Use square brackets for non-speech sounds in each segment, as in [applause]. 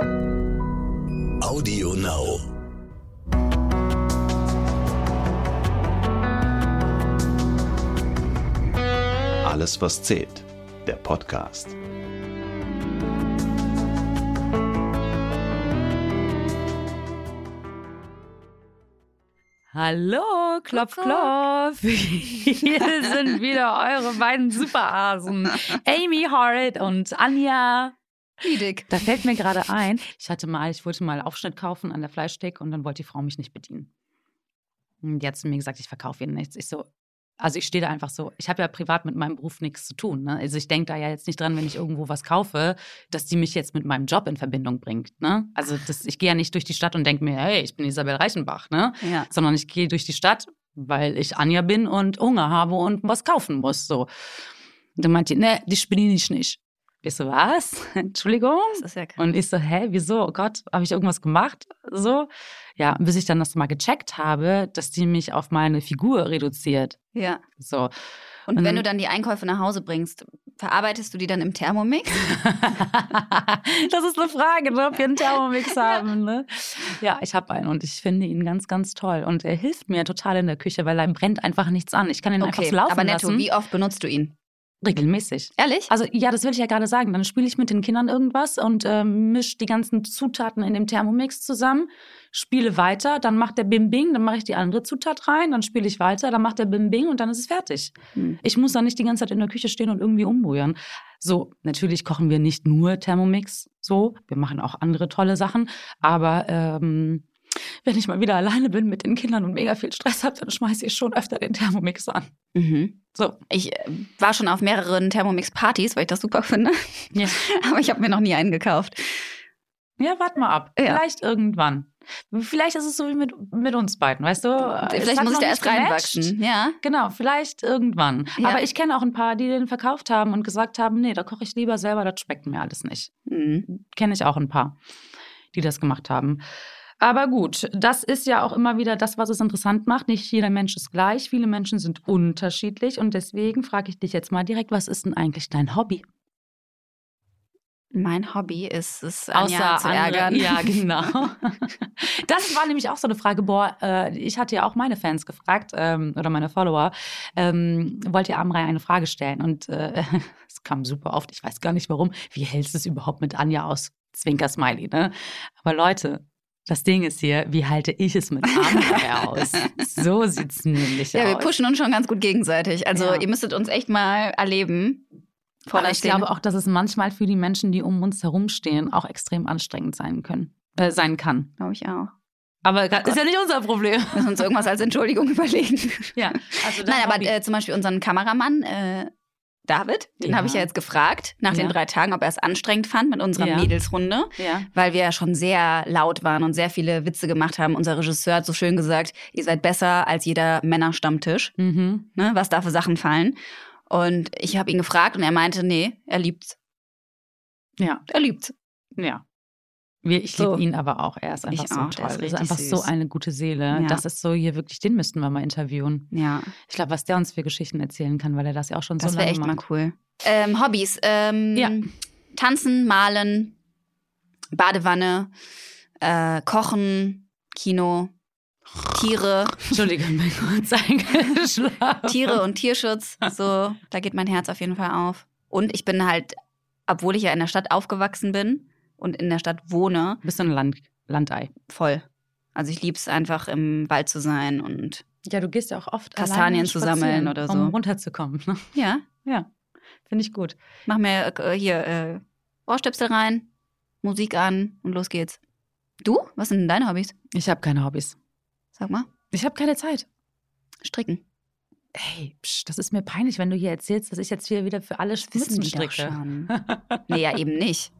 Audio Now. Alles, was zählt. Der Podcast. Hallo, klopf, klopf. [laughs] Hier sind wieder eure beiden Superasen. [laughs] Amy Horrit und Anja. Liedig. Da fällt mir gerade ein, ich hatte mal, ich wollte mal Aufschnitt kaufen an der Fleischtheke und dann wollte die Frau mich nicht bedienen. Und die hat zu mir gesagt, ich verkaufe ihnen nichts. Ich so, also ich stehe da einfach so, ich habe ja privat mit meinem Beruf nichts zu tun. Ne? Also ich denke da ja jetzt nicht dran, wenn ich irgendwo was kaufe, dass die mich jetzt mit meinem Job in Verbindung bringt. Ne? Also das, ich gehe ja nicht durch die Stadt und denke mir, hey, ich bin Isabel Reichenbach, ne? Ja. Sondern ich gehe durch die Stadt, weil ich Anja bin und Hunger habe und was kaufen muss. So. Und dann meinte die, ne, dich bediene ich nicht. Ich so, was? [laughs] Entschuldigung? Das ist ja krass. Und ich so, hä, wieso? Oh Gott, habe ich irgendwas gemacht? So. Ja, bis ich dann das mal gecheckt habe, dass die mich auf meine Figur reduziert. Ja. So. Und Und wenn du dann die Einkäufe nach Hause bringst, verarbeitest du die dann im Thermomix? [laughs] [laughs] das ist eine Frage, ne, ob wir einen Thermomix haben. Ne? Ja, ich habe einen und ich finde ihn ganz, ganz toll. Und er hilft mir total in der Küche, weil er brennt einfach nichts an. Ich kann ihn einfach Okay, so laufen aber netto, lassen. wie oft benutzt du ihn? Regelmäßig. Ehrlich? Also ja, das will ich ja gerade sagen. Dann spiele ich mit den Kindern irgendwas und ähm, mische die ganzen Zutaten in dem Thermomix zusammen, spiele weiter, dann macht der Bim Bing, dann mache ich die andere Zutat rein, dann spiele ich weiter, dann macht der Bim Bing und dann ist es fertig. Hm. Ich muss dann nicht die ganze Zeit in der Küche stehen und irgendwie umrühren. So, natürlich kochen wir nicht nur Thermomix so, wir machen auch andere tolle Sachen, aber ähm, wenn ich mal wieder alleine bin mit den Kindern und mega viel Stress habe, dann schmeiße ich schon öfter den Thermomix an. Mhm. So. Ich äh, war schon auf mehreren Thermomix-Partys, weil ich das super finde. Ja. [laughs] Aber ich habe mir noch nie einen gekauft. Ja, warte mal ab. Ja. Vielleicht irgendwann. Vielleicht ist es so wie mit, mit uns beiden, weißt du? Vielleicht muss ich da erst gematcht. reinwachsen. Ja. Genau, vielleicht irgendwann. Ja. Aber ich kenne auch ein paar, die den verkauft haben und gesagt haben, nee, da koche ich lieber selber, das schmeckt mir alles nicht. Mhm. Kenne ich auch ein paar, die das gemacht haben. Aber gut, das ist ja auch immer wieder das, was es interessant macht. Nicht jeder Mensch ist gleich, viele Menschen sind unterschiedlich und deswegen frage ich dich jetzt mal direkt, was ist denn eigentlich dein Hobby? Mein Hobby ist es, Anja zu andere- ärgern. Ja, [laughs] genau. [laughs] Das war nämlich auch so eine Frage. Boah, äh, ich hatte ja auch meine Fans gefragt ähm, oder meine Follower. Ähm, wollt ihr Amrei eine Frage stellen? Und äh, [laughs] es kam super oft. Ich weiß gar nicht warum. Wie hältst du es überhaupt mit Anja aus? Zwinker Smiley, ne? Aber Leute, das Ding ist hier, wie halte ich es mit Amrei [laughs] aus? So sieht's nämlich Ja, aus. wir pushen uns schon ganz gut gegenseitig. Also Ja. ihr müsstet uns echt mal erleben. Vor Aber ich glaube auch, dass es manchmal für die Menschen, die um uns herumstehen, auch extrem anstrengend sein können, äh, sein kann. Glaube ich auch. Aber ist ja nicht unser Problem. Wir müssen uns irgendwas als Entschuldigung [laughs] überlegen. Ja, also Nein, aber äh, zum Beispiel unseren Kameramann äh, David, den Ja. habe ich ja jetzt gefragt nach den Ja. drei Tagen, ob er es anstrengend fand mit unserer Ja. Mädelsrunde, weil wir ja schon sehr laut waren und sehr viele Witze gemacht haben. Unser Regisseur hat so schön gesagt, ihr seid besser als jeder Männerstammtisch, Mhm. ne, was da für Sachen fallen. Und ich habe ihn gefragt und er meinte, nee, er liebt's. Ja, Er liebt's. ja. Ich So. liebe ihn aber auch. Er ist einfach Ich so auch, toll. Er ist richtig einfach so süß. eine gute Seele. Ja. Das ist so hier wirklich, den müssten wir mal interviewen. Ja, Ich glaube, was der uns für Geschichten erzählen kann, weil er das ja auch schon das so wäre lange echt mal macht. cool. Ähm, Hobbys. Ähm, Ja. Tanzen, malen, Badewanne, äh, Kochen, Kino, Tiere, Entschuldige, bin kurz [laughs] eingeschlafen. Tiere und Tierschutz. So, da geht mein Herz auf jeden Fall auf. Und ich bin halt, obwohl ich ja in der Stadt aufgewachsen bin und in der Stadt wohne, Bist du ein Land, Landei? voll. Also ich liebe es einfach im Wald zu sein und Ja, du gehst ja auch oft Kastanien zu sammeln oder so. Um runterzukommen. Ne? ja, Ja, finde ich gut. mach mir äh, hier äh, Ohrstöpsel rein, Musik an und los geht's. Du? Was sind denn deine Hobbys? Ich habe keine Hobbys. Sag mal. Ich habe keine Zeit. Stricken. Hey, psch, das ist mir peinlich, wenn du hier erzählst, dass ich jetzt hier wieder für alle doch stricke. schon. [laughs] nee, ja, eben nicht.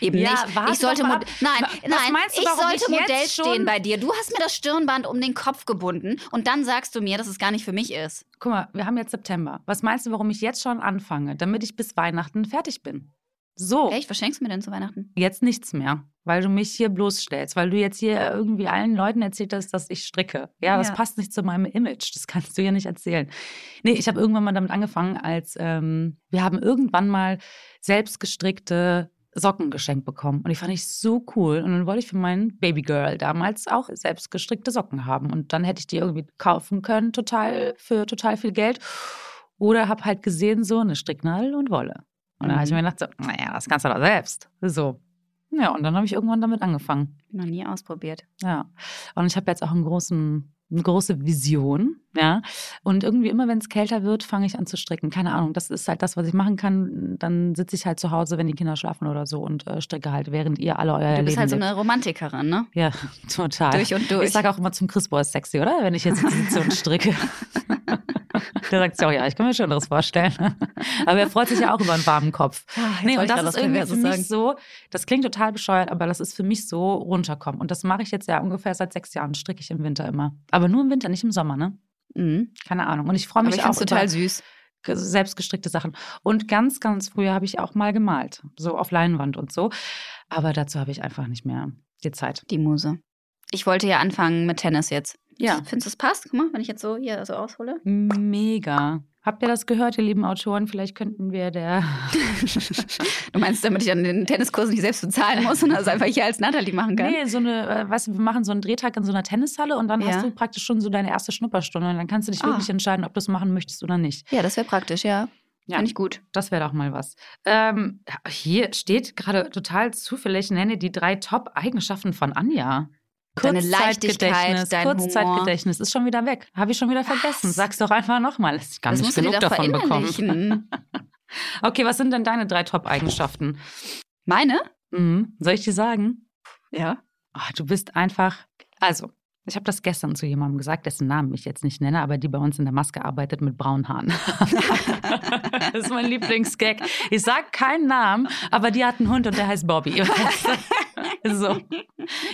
Eben Ja, nicht. Ich sollte. Nein, nein, meinst du, ich sollte ich Modell stehen bei dir. Du hast mir das Stirnband um den Kopf gebunden und dann sagst du mir, dass es gar nicht für mich ist. Guck mal, wir haben jetzt September. Was meinst du, warum ich jetzt schon anfange, damit ich bis Weihnachten fertig bin? So, Echt, was schenkst du mir denn zu Weihnachten? jetzt nichts mehr, weil du mich hier bloßstellst, weil du jetzt hier irgendwie allen Leuten erzählt hast, dass ich stricke. Ja, das Ja. passt nicht zu meinem Image. Das kannst du ja nicht erzählen. Nee, ich habe irgendwann mal damit angefangen, als ähm, wir haben irgendwann mal selbstgestrickte Socken geschenkt bekommen. Und die fand ich so cool. Und dann wollte ich für meinen Babygirl damals auch selbst gestrickte Socken haben. Und dann hätte ich die irgendwie kaufen können, total, für total viel Geld. Oder habe halt gesehen, so eine Stricknadel und Wolle. Und dann habe ich Mhm. mir gedacht, so, naja, das kannst du doch selbst. So. Ja, und dann habe ich irgendwann damit angefangen. Noch nie ausprobiert. Ja. Und ich habe jetzt auch einen großen, eine große Vision, ja. Und irgendwie immer, wenn es kälter wird, fange ich an zu stricken. Keine Ahnung, das ist halt das, was ich machen kann. Dann sitze ich halt zu Hause, wenn die Kinder schlafen oder so und äh, stricke halt, während ihr alle euer Du Leben bist halt so eine Romantikerin, ne? Ja, [laughs] total. Durch und durch. Ich sage auch immer zum Chris, boah, ist sexy, oder? Wenn ich jetzt sitze und stricke. [laughs] Der sagt ja ich kann mir schon anderes vorstellen. [laughs] Aber er freut sich ja auch über einen warmen Kopf. Nee, und das ist irgendwie für mich so, das klingt total bescheuert, aber das ist für mich so runterkommen. Und das mache ich jetzt ja ungefähr seit sechs Jahren, stricke ich im Winter immer. Aber nur im Winter, nicht im Sommer, ne? Mhm. Keine Ahnung. Und ich freue Aber mich ich auch total über süß. ge- selbstgestrickte Sachen. Und ganz, ganz früher habe ich auch mal gemalt, so auf Leinwand und so. Aber dazu habe ich einfach nicht mehr die Zeit. Die Muse. Ich wollte ja anfangen mit Tennis jetzt. Ja. Findest du es passt? Guck mal, wenn ich jetzt so hier so aushole. Mega. Habt ihr das gehört, ihr lieben Autoren? Vielleicht könnten wir der. [laughs] Du meinst, damit ich dann den Tenniskurs nicht selbst bezahlen muss und das einfach hier als Natalie machen kann? Nee, so eine, äh, weißt du, wir machen so einen Drehtag in so einer Tennishalle und dann Ja. hast du praktisch schon so deine erste Schnupperstunde und dann kannst du dich Ah. wirklich entscheiden, ob du es machen möchtest oder nicht. Ja, das wäre praktisch, ja. Ja. Finde ich gut. Das wäre doch mal was. Ähm, hier steht gerade total zufällig, nenne die drei Top-Eigenschaften von Anja. Deine Kurzzeitgedächtnis, Leichtigkeit, dein Kurzzeitgedächtnis ist schon wieder weg. Habe ich schon wieder vergessen. Was? Sag's doch einfach nochmal. Ich kann das nicht genug doch davon bekommen. [laughs] Okay, was sind denn deine drei Top-Eigenschaften? Meine? Mhm. Soll ich dir sagen? Ja. Ah, du bist einfach. Also, ich habe das gestern zu jemandem gesagt, dessen Namen ich jetzt nicht nenne, aber die bei uns in der Maske arbeitet mit braunen Haaren. [laughs] das ist mein Lieblingsgag. Ich sage keinen Namen, aber die hat einen Hund und der heißt Bobby. [laughs] So.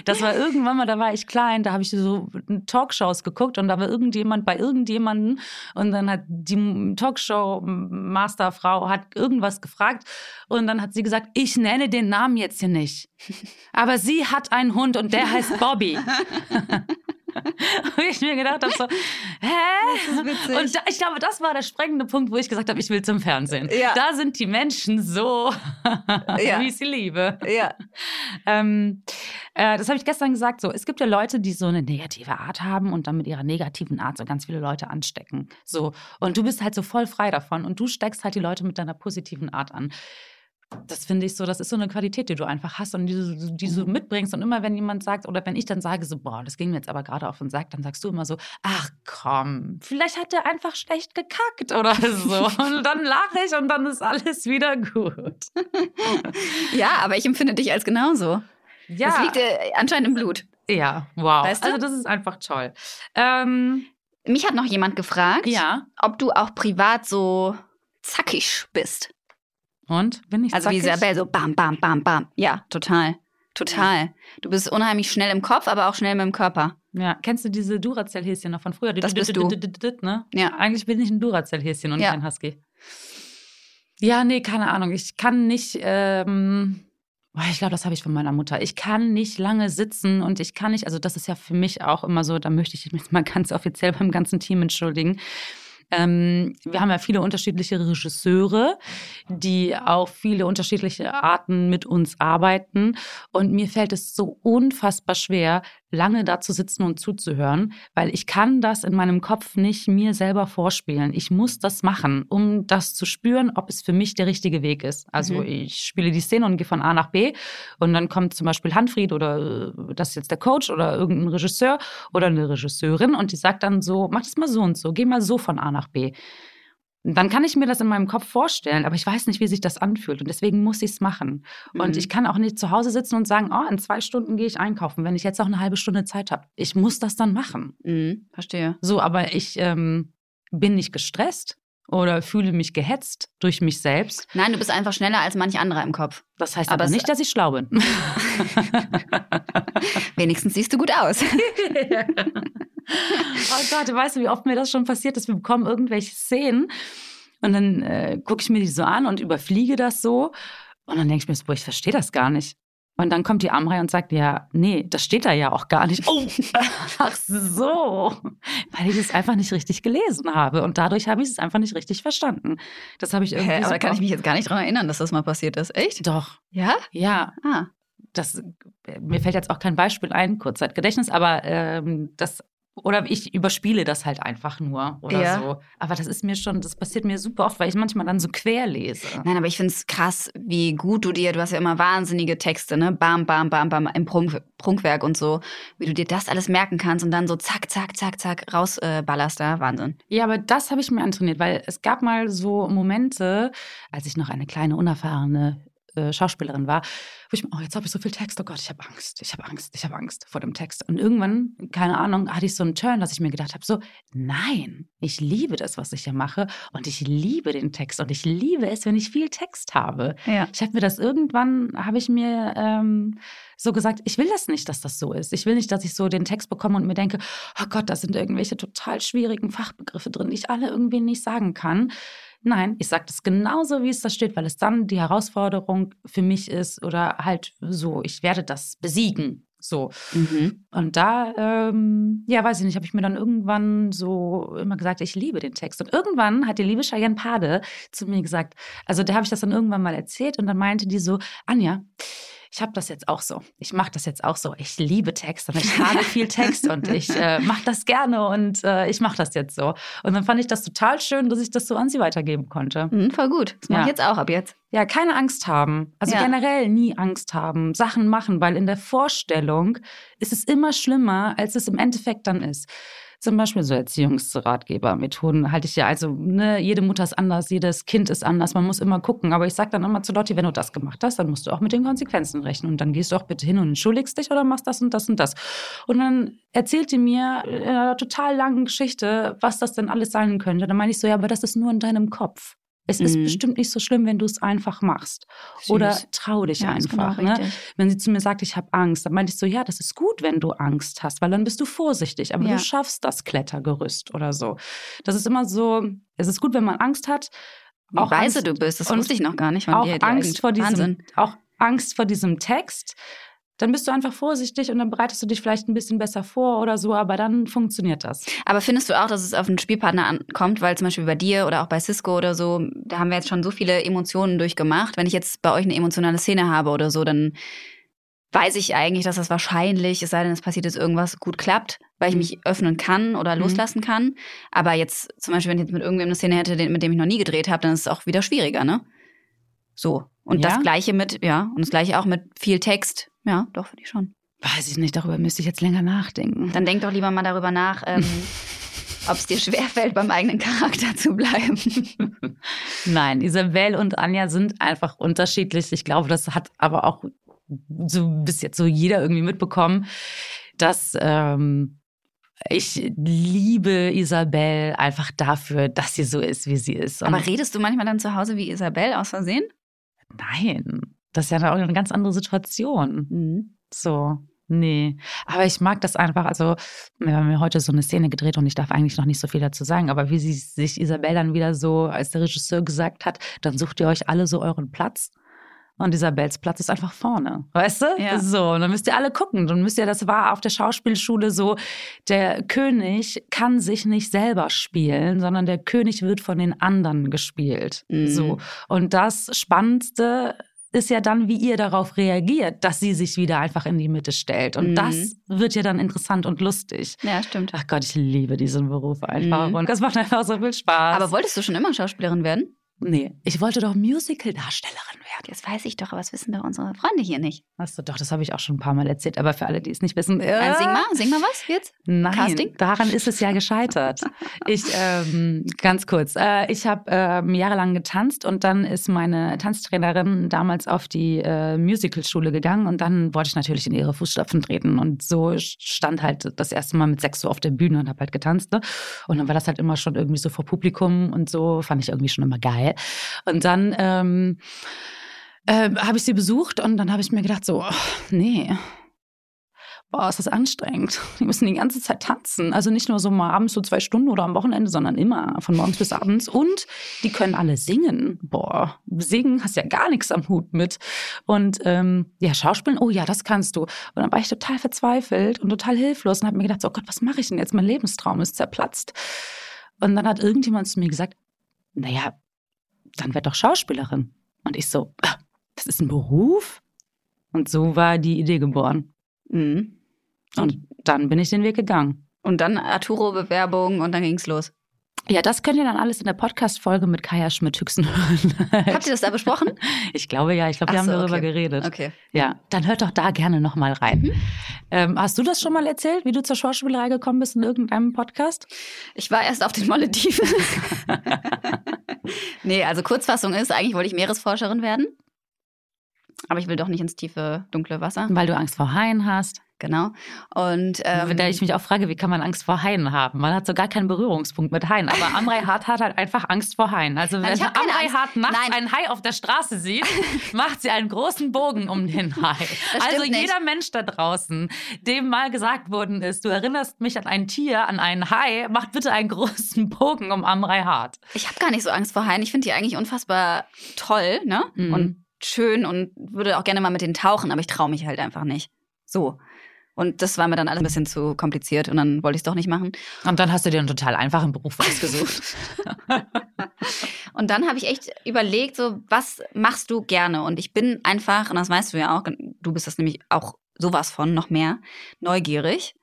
Das war irgendwann mal, da war ich klein, da habe ich so Talkshows geguckt und da war irgendjemand bei irgendjemanden und dann hat die Talkshow-Masterfrau hat irgendwas gefragt und dann hat sie gesagt, ich nenne den Namen jetzt hier nicht. Aber sie hat einen Hund und der heißt Bobby. [laughs] [laughs] Und ich mir gedacht habe so, hä? Und da, ich glaube, das war der sprengende Punkt, wo ich gesagt habe, ich will zum Fernsehen. Ja. Da sind die Menschen so, [laughs] Ja. wie ich sie liebe. Ja. Ähm, äh, das habe ich gestern gesagt. So, es gibt ja Leute, die so eine negative Art haben und dann mit ihrer negativen Art so ganz viele Leute anstecken. So und du bist halt so voll frei davon und du steckst halt die Leute mit deiner positiven Art an. Das finde ich so, das ist so eine Qualität, die du einfach hast und die, du- die du mitbringst. Und immer wenn jemand sagt, oder wenn ich dann sage, so, boah, das ging mir jetzt aber gerade auf den Sack, dann sagst du immer so, ach komm, vielleicht hat er einfach schlecht gekackt oder [laughs] so. Und dann lache ich und dann ist alles wieder gut. [laughs] Ja, aber ich empfinde dich als genauso. Ja. Das liegt äh, anscheinend im Blut. Ja, wow. Weißt du? Also das ist einfach toll. Ähm, Mich hat noch jemand gefragt, ja. ob du auch privat so zackig bist. Und bin ich Also wie zackig? Isabel, so bam, bam, bam, bam. Ja, total. Total. Du bist unheimlich schnell im Kopf, aber auch schnell mit dem Körper. Ja, kennst du diese Duracell-Häschen noch von früher? Das bist du. Ne? Ja. Eigentlich bin ich ein Duracell-Häschen und Ja. kein Husky. Ja, nee, keine Ahnung. Ich kann nicht. Ähm, boah, ich glaube, das habe ich von meiner Mutter. Ich kann nicht lange sitzen und ich kann nicht. Also das ist ja für mich auch immer so. Da möchte ich mich mal ganz offiziell beim ganzen Team entschuldigen. Ähm, wir haben ja viele unterschiedliche Regisseure, die auf viele unterschiedliche Arten mit uns arbeiten. Und mir fällt es so unfassbar schwer, lange da zu sitzen und zuzuhören, weil ich kann das in meinem Kopf nicht mir selber vorspielen. Ich muss das machen, um das zu spüren, ob es für mich der richtige Weg ist. Also Mhm. ich spiele die Szene und gehe von A nach B und dann kommt zum Beispiel Hanfried oder äh, das ist jetzt der Coach oder irgendein Regisseur oder eine Regisseurin und die sagt dann so, mach das mal so und so, geh mal so von A nach B. Dann kann ich mir das in meinem Kopf vorstellen, aber ich weiß nicht, wie sich das anfühlt und deswegen muss ich es machen. Und Mhm. ich kann auch nicht zu Hause sitzen und sagen, oh, in zwei Stunden gehe ich einkaufen, wenn ich jetzt auch eine halbe Stunde Zeit habe. Ich muss das dann machen. Mhm, verstehe. So, aber ich ähm, bin nicht gestresst oder fühle mich gehetzt durch mich selbst. Nein, du bist einfach schneller als manch anderer im Kopf. Das heißt Aber aber, nicht, dass ich schlau bin. [laughs] Wenigstens siehst du gut aus. [laughs] oh Gott, weißt du, wie oft mir das schon passiert ist? Wir bekommen irgendwelche Szenen und dann äh, gucke ich mir die so an und überfliege das so. Und dann denke ich mir so, boah, ich verstehe das gar nicht. Und dann kommt die Amrei und sagt, ja, nee, das steht da ja auch gar nicht. Oh, [laughs] ach so. Weil ich es einfach nicht richtig gelesen habe. Und dadurch habe ich es einfach nicht richtig verstanden. Das habe ich irgendwie. Hä, aber da kann ich mich jetzt gar nicht dran erinnern, dass das mal passiert ist. Echt? Doch. Ja? Ja, Ah. das, mir fällt jetzt auch kein Beispiel ein, Kurzzeitgedächtnis, aber ähm, das, oder ich überspiele das halt einfach nur oder Ja. so. Aber das ist mir schon, das passiert mir super oft, weil ich manchmal dann so quer lese. Nein, aber ich finde es krass, wie gut du dir, du hast ja immer wahnsinnige Texte, ne? Bam, bam, bam, bam, im Prunk, Prunkwerk und so, wie du dir das alles merken kannst und dann so zack, zack, zack, zack, rausballerst äh, da. Wahnsinn. Ja, aber das habe ich mir antrainiert, weil es gab mal so Momente, als ich noch eine kleine, unerfahrene äh, Schauspielerin war, wo ich mir, oh, jetzt habe ich so viel Text, oh Gott, ich habe Angst, ich habe Angst, ich habe Angst vor dem Text. Und irgendwann, keine Ahnung, hatte ich so einen Turn, dass ich mir gedacht habe, so, nein, ich liebe das, was ich hier mache und ich liebe den Text und ich liebe es, wenn ich viel Text habe. Ja. Ich habe mir das irgendwann, habe ich mir ähm, so gesagt, ich will das nicht, dass das so ist. Ich will nicht, dass ich so den Text bekomme und mir denke, oh Gott, da sind irgendwelche total schwierigen Fachbegriffe drin, die ich alle irgendwie nicht sagen kann. Nein, ich sage das genauso, wie es da steht, weil es dann die Herausforderung für mich ist oder halt so, ich werde das besiegen. So. Mhm. Und da, ähm, ja, weiß ich nicht, habe ich mir dann irgendwann so immer gesagt, ich liebe den Text. Und irgendwann hat die liebe Cheyenne Pade zu mir gesagt, also da habe ich das dann irgendwann mal erzählt und dann meinte die so, Anja, ich habe das jetzt auch so. Ich mache das jetzt auch so. Ich liebe Text und ich habe viel Text und ich äh, mache das gerne und äh, ich mache das jetzt so. Und dann fand ich das total schön, dass ich das so an sie weitergeben konnte. Mhm, voll gut. Das mache Ja. ich jetzt auch ab jetzt. Ja, keine Angst haben. Also Ja. generell nie Angst haben, Sachen machen, weil in der Vorstellung ist es immer schlimmer, als es im Endeffekt dann ist. Zum Beispiel so Erziehungsratgebermethoden halte ich ja, also ne, jede Mutter ist anders, jedes Kind ist anders, man muss immer gucken. Aber ich sage dann immer zu Lotti, wenn du das gemacht hast, dann musst du auch mit den Konsequenzen rechnen. Und dann gehst du auch bitte hin und entschuldigst dich oder machst das und das und das. Und dann erzählt die mir in einer total langen Geschichte, was das denn alles sein könnte. Dann meine ich so, ja, aber das ist nur in deinem Kopf. Es ist Mhm. bestimmt nicht so schlimm, wenn du es einfach machst. Oder trau dich Ja, ist genau einfach. ne? richtig. Wenn sie zu mir sagt, ich habe Angst, dann meinte ich so, ja, das ist gut, wenn du Angst hast, weil dann bist du vorsichtig, aber Ja. du schaffst das Klettergerüst oder so. Das ist immer so, es ist gut, wenn man Angst hat. Wie Auch weise Angst- du bist, das wusste ich noch gar nicht von auch dir. Angst vor diesem, Wahnsinn. auch Angst vor diesem Text. Dann bist du einfach vorsichtig und dann bereitest du dich vielleicht ein bisschen besser vor oder so, aber dann funktioniert das. Aber findest du auch, dass es auf einen Spielpartner ankommt? Weil zum Beispiel bei dir oder auch bei Cisco oder so, da haben wir jetzt schon so viele Emotionen durchgemacht. Wenn ich jetzt bei euch eine emotionale Szene habe oder so, dann weiß ich eigentlich, dass das wahrscheinlich, es sei denn, es passiert jetzt irgendwas, gut klappt, weil ich Mhm. mich öffnen kann oder Mhm. loslassen kann. Aber jetzt zum Beispiel, wenn ich jetzt mit irgendwem eine Szene hätte, den- mit dem ich noch nie gedreht habe, dann ist es auch wieder schwieriger, ne? So. Und Ja? das Gleiche mit, ja, und das Gleiche auch mit viel Text. Ja, doch, finde ich schon. Weiß ich nicht, darüber müsste ich jetzt länger nachdenken. Dann denk doch lieber mal darüber nach, ähm, [laughs] ob es dir schwerfällt, beim eigenen Charakter zu bleiben. [laughs] Nein, Isabel und Anja sind einfach unterschiedlich. Ich glaube, das hat aber auch so bis jetzt so jeder irgendwie mitbekommen, dass ähm, ich liebe Isabel einfach dafür, dass sie so ist, wie sie ist. Und Aber redest du manchmal dann zu Hause wie Isabel aus Versehen? nein, das ist ja auch eine ganz andere Situation. Mhm. So, nee. Aber ich mag das einfach. Also, wir haben ja heute so eine Szene gedreht und ich darf eigentlich noch nicht so viel dazu sagen. Aber wie sie sich Isabel dann wieder so, als der Regisseur gesagt hat, dann sucht ihr euch alle so euren Platz. Und Isabels Platz ist einfach vorne. Weißt du? Ja. So, und dann müsst ihr alle gucken. Dann müsst ihr, das war auf der Schauspielschule so, der König kann sich nicht selber spielen, sondern der König wird von den anderen gespielt. Mhm. So. Und das Spannendste ist ja dann, wie ihr darauf reagiert, dass sie sich wieder einfach in die Mitte stellt. Und Mhm. das wird ja dann interessant und lustig. Ja, stimmt. Ach Gott, ich liebe diesen Beruf einfach. Mhm. Und das macht einfach so viel Spaß. Aber wolltest du schon immer Schauspielerin werden? Nee, ich wollte doch Musical-Darstellerin werden. Das weiß ich doch, aber das wissen doch unsere Freunde hier nicht. Hast du doch, das habe ich auch schon ein paar Mal erzählt. Aber für alle, die es nicht wissen. Äh, Äh, sing mal, sing mal was jetzt. Nein, Casting? daran ist es ja gescheitert. ich, ähm, ganz kurz, äh, ich habe ähm, jahrelang getanzt und dann ist meine Tanztrainerin damals auf die äh, Musicalschule gegangen und dann wollte ich natürlich in ihre Fußstapfen treten und so stand halt das erste Mal mit sechs so auf der Bühne und habe halt getanzt. Ne? Und dann war das halt immer schon irgendwie so vor Publikum und so, fand ich irgendwie schon immer geil. Und dann ähm, äh, habe ich sie besucht und dann habe ich mir gedacht so, oh, nee, boah, ist das anstrengend. Die müssen die ganze Zeit tanzen. Also nicht nur so mal abends so zwei Stunden oder am Wochenende, sondern immer von morgens bis abends. Und die können alle singen. Boah, singen hast ja gar nichts am Hut mit. Und ähm, ja, Schauspielen, oh ja, das kannst du. Und dann war ich total verzweifelt und total hilflos und habe mir gedacht, oh Gott, was mache ich denn jetzt? Mein Lebenstraum ist zerplatzt. Und dann hat irgendjemand zu mir gesagt, naja, dann werd doch Schauspielerin. Und ich so, ah, das ist ein Beruf? Und so war die Idee geboren. Mhm. Und dann bin ich den Weg gegangen. Und dann Arturo-Bewerbung und dann ging's los. Ja, das könnt ihr dann alles in der Podcast-Folge mit Kaya Schmidt-Hüchsen hören. [laughs] Habt ihr das da besprochen? [laughs] Ich glaube ja, ich glaube, wir Ach haben so, darüber okay. geredet. Okay. Ja, dann hört doch da gerne nochmal rein. Ähm, hast du das schon mal erzählt, wie du zur Schauspielerei gekommen bist in irgendeinem Podcast? Ich war erst auf den Malediven. [laughs] nee, also Kurzfassung ist, eigentlich wollte ich Meeresforscherin werden. Aber ich will doch nicht ins tiefe, dunkle Wasser. Weil du Angst vor Haien hast. Genau. Und ähm, da ich mich auch frage, wie kann man Angst vor Haien haben? Man hat so gar keinen Berührungspunkt mit Haien. Aber Amrei Hart hat halt einfach Angst vor Haien. Also wenn Nein, Amrei. Hart nachts Nein. einen Hai auf der Straße sieht, [laughs] macht sie einen großen Bogen um den Hai. Also nicht. jeder Mensch da draußen, dem mal gesagt worden ist, du erinnerst mich an ein Tier, an einen Hai, macht bitte einen großen [laughs] Bogen um Amrei Hart. ich habe gar nicht so Angst vor Haien. Ich finde die eigentlich unfassbar toll, ne? Mhm. Und schön und würde auch gerne mal mit denen tauchen, aber ich traue mich halt einfach nicht. So. Und das war mir dann alles ein bisschen zu kompliziert und dann wollte ich es doch nicht machen. Und dann hast du dir einen total einfachen Beruf [laughs] ausgesucht. Und dann habe ich echt überlegt, so, was machst du gerne? Und ich bin einfach, und das weißt du ja auch, du bist das nämlich auch sowas von, noch mehr, neugierig.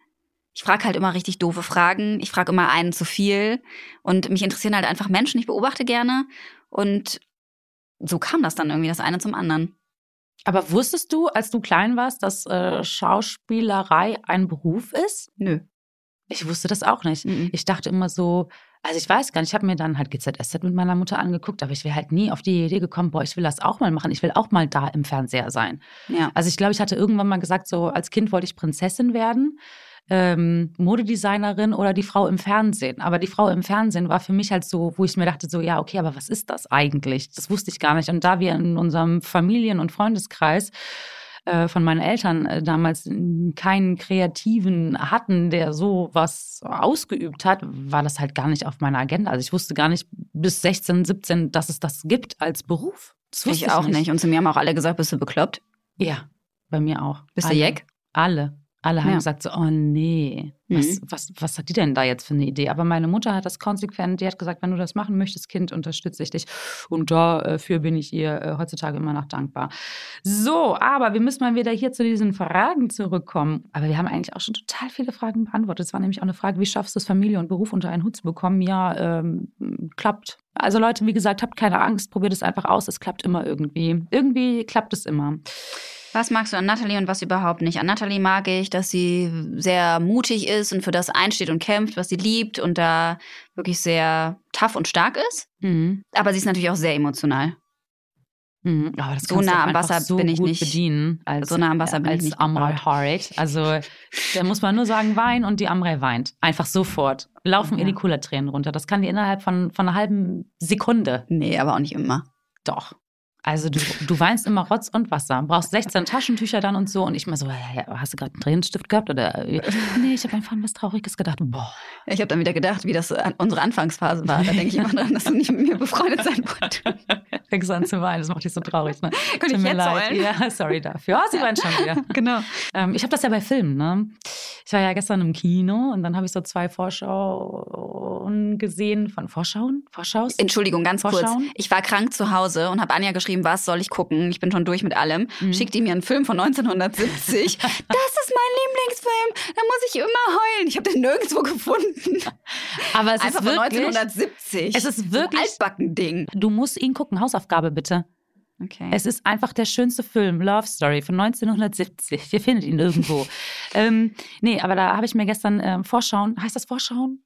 Ich frage halt immer richtig doofe Fragen. Ich frage immer einen zu viel. Und mich interessieren halt einfach Menschen. Ich beobachte gerne. Und so kam das dann irgendwie, das eine zum anderen. Aber wusstest du, als du klein warst, dass äh, Schauspielerei ein Beruf ist? Nö. Ich wusste das auch nicht. Mhm. Ich dachte immer so, also ich weiß gar nicht, ich habe mir dann halt GZSZ mit meiner Mutter angeguckt, aber ich wäre halt nie auf die Idee gekommen, boah, ich will das auch mal machen, ich will auch mal da im Fernseher sein. Ja. Also ich glaube, ich hatte irgendwann mal gesagt, so als Kind wollte ich Prinzessin werden, ähm, Modedesignerin oder die Frau im Fernsehen. Aber die Frau im Fernsehen war für mich halt so, wo ich mir dachte, so, ja, okay, aber was ist das eigentlich? Das wusste ich gar nicht. Und da wir in unserem Familien- und Freundeskreis äh, von meinen Eltern äh, damals keinen Kreativen hatten, der so was ausgeübt hat, war das halt gar nicht auf meiner Agenda. Also ich wusste gar nicht bis 16, 17, dass es das gibt als Beruf. Das wusste Ich auch nicht. Und zu mir haben auch alle gesagt, bist du bekloppt? Ja, bei mir auch. Bist Alle. du Jeck? Alle. Alle haben Ja. gesagt so, oh nee, was, Mhm. was, was hat die denn da jetzt für eine Idee? Aber meine Mutter hat das konsequent, die hat gesagt, wenn du das machen möchtest, Kind, unterstütze ich dich. Und dafür bin ich ihr äh, heutzutage immer noch dankbar. So, aber wir müssen mal wieder hier zu diesen Fragen zurückkommen. Aber wir haben eigentlich auch schon total viele Fragen beantwortet. Es war nämlich auch eine Frage, wie schaffst du es, Familie und Beruf unter einen Hut zu bekommen? Ja, ähm, klappt. Also Leute, wie gesagt, habt keine Angst, probiert es einfach aus. Es klappt immer irgendwie. Irgendwie klappt es immer. Was magst du an Natalie und was überhaupt nicht? An Natalie mag ich, dass sie sehr mutig ist und für das einsteht und kämpft, was sie liebt und da wirklich sehr tough und stark ist. Mhm. Aber sie ist natürlich auch sehr emotional. Mhm. Aber das So nah am Wasser so bin ich nicht. bedienen als, So nah am Wasser bin ich als nicht Amrei. Hart. Also da muss man nur sagen, wein und die Amrei weint. Einfach sofort. Laufen ihr Ja. die Cooler-Tränen runter. Das kann die innerhalb von, von einer halben Sekunde. Nee, aber auch nicht immer. Doch. Also du, du weinst immer Rotz und Wasser. Brauchst 16 Taschentücher dann und so. Und ich mal so, hast du gerade einen Tränenstift gehabt? Oder [laughs] nee, ich habe einfach an was Trauriges gedacht. Boah. Ich habe dann wieder gedacht, wie das an- unsere Anfangsphase war. Da denke ich immer dran, dass du nicht mit mir befreundet sein wolltest. [laughs] Fängst an zu weinen. Das macht dich so traurig. Ne? [laughs] Könnte Tut ich mir jetzt leid. heulen? Ja, sorry dafür. Oh, sie weint schon wieder. Genau. Ähm, ich habe das ja bei Filmen, ne? Ich war ja gestern im Kino und dann habe ich so zwei Vorschauen gesehen von Vorschauen? Vorschaus? Entschuldigung, ganz kurz. Vorschauen? Ich war krank zu Hause und habe Anja geschrieben, was soll ich gucken? Ich bin schon durch mit allem. Mhm. Schickt mir einen Film von 1970. [laughs] das ist mein Lieblingsfilm. Da muss ich immer heulen. Ich habe den nirgendwo gefunden. Aber es Einfach ist von wirklich, 1970. es ist So ein wirklich- Altbacken-Ding. du musst ihn gucken. Hausaufgabe bitte. Okay. Es ist einfach der schönste Film, Love Story von 1970. Ihr findet ihn irgendwo. [laughs] ähm, nee, aber da habe ich mir gestern ähm, Vorschauen, heißt das Vorschauen?